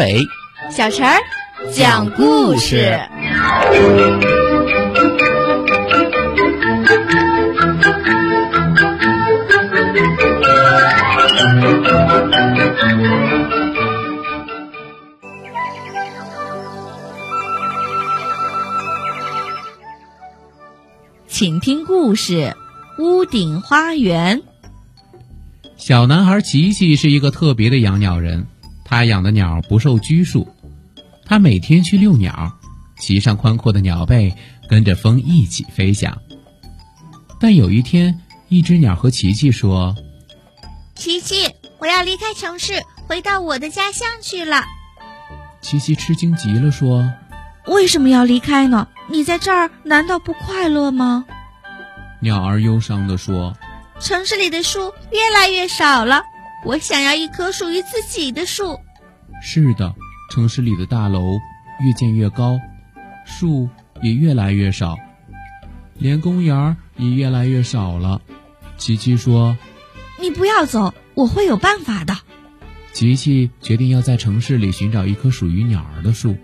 伟、小陈儿讲故事。请听故事《屋顶花园》。小男孩琪琪是一个特别的养鸟人，他养的鸟不受拘束。他每天去遛鸟，骑上宽阔的鸟背，跟着风一起飞翔。但有一天，一只鸟和琪琪说：“琪琪，我要离开城市，回到我的家乡去了。”琪琪吃惊极了，说：“为什么要离开呢？你在这儿难道不快乐吗？”鸟儿忧伤地说：“城市里的树越来越少了，我想要一棵属于自己的树。”是的，城市里的大楼越建越高，树也越来越少，连公园儿也越来越少了。琪琪说：“你不要走，我会有办法的。”琪琪决定要在城市里寻找一棵属于鸟儿的树。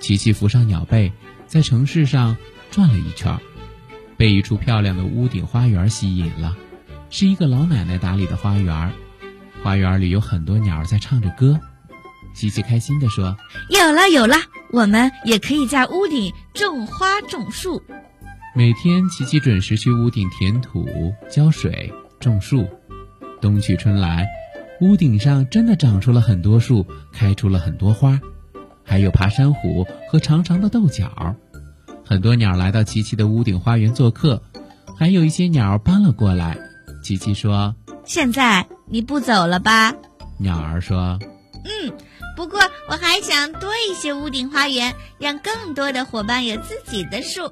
琪琪扶上鸟背，在城市上转了一圈，被一处漂亮的屋顶花园吸引了。是一个老奶奶打理的花园，花园里有很多鸟在唱着歌。琪琪开心地说：“有了，有了，我们也可以在屋顶种花种树。”每天，琪琪准时去屋顶填土、浇水、种树。冬去春来。屋顶上真的长出了很多树，开出了很多花，还有爬山虎和长长的豆角。很多鸟来到琪琪的屋顶花园做客，还有一些鸟搬了过来。琪琪说：“现在你不走了吧？”鸟儿说：“嗯，不过我还想多一些屋顶花园，让更多的伙伴有自己的树。”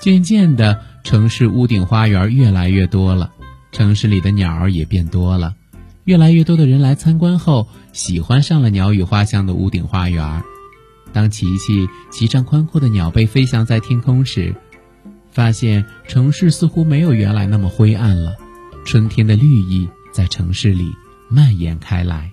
渐渐的，城市屋顶花园越来越多了，城市里的鸟儿也变多了。越来越多的人来参观后，喜欢上了鸟语花香的屋顶花园。当琪琪骑上宽阔的鸟背飞翔在天空时，发现城市似乎没有原来那么灰暗了。春天的绿意在城市里蔓延开来。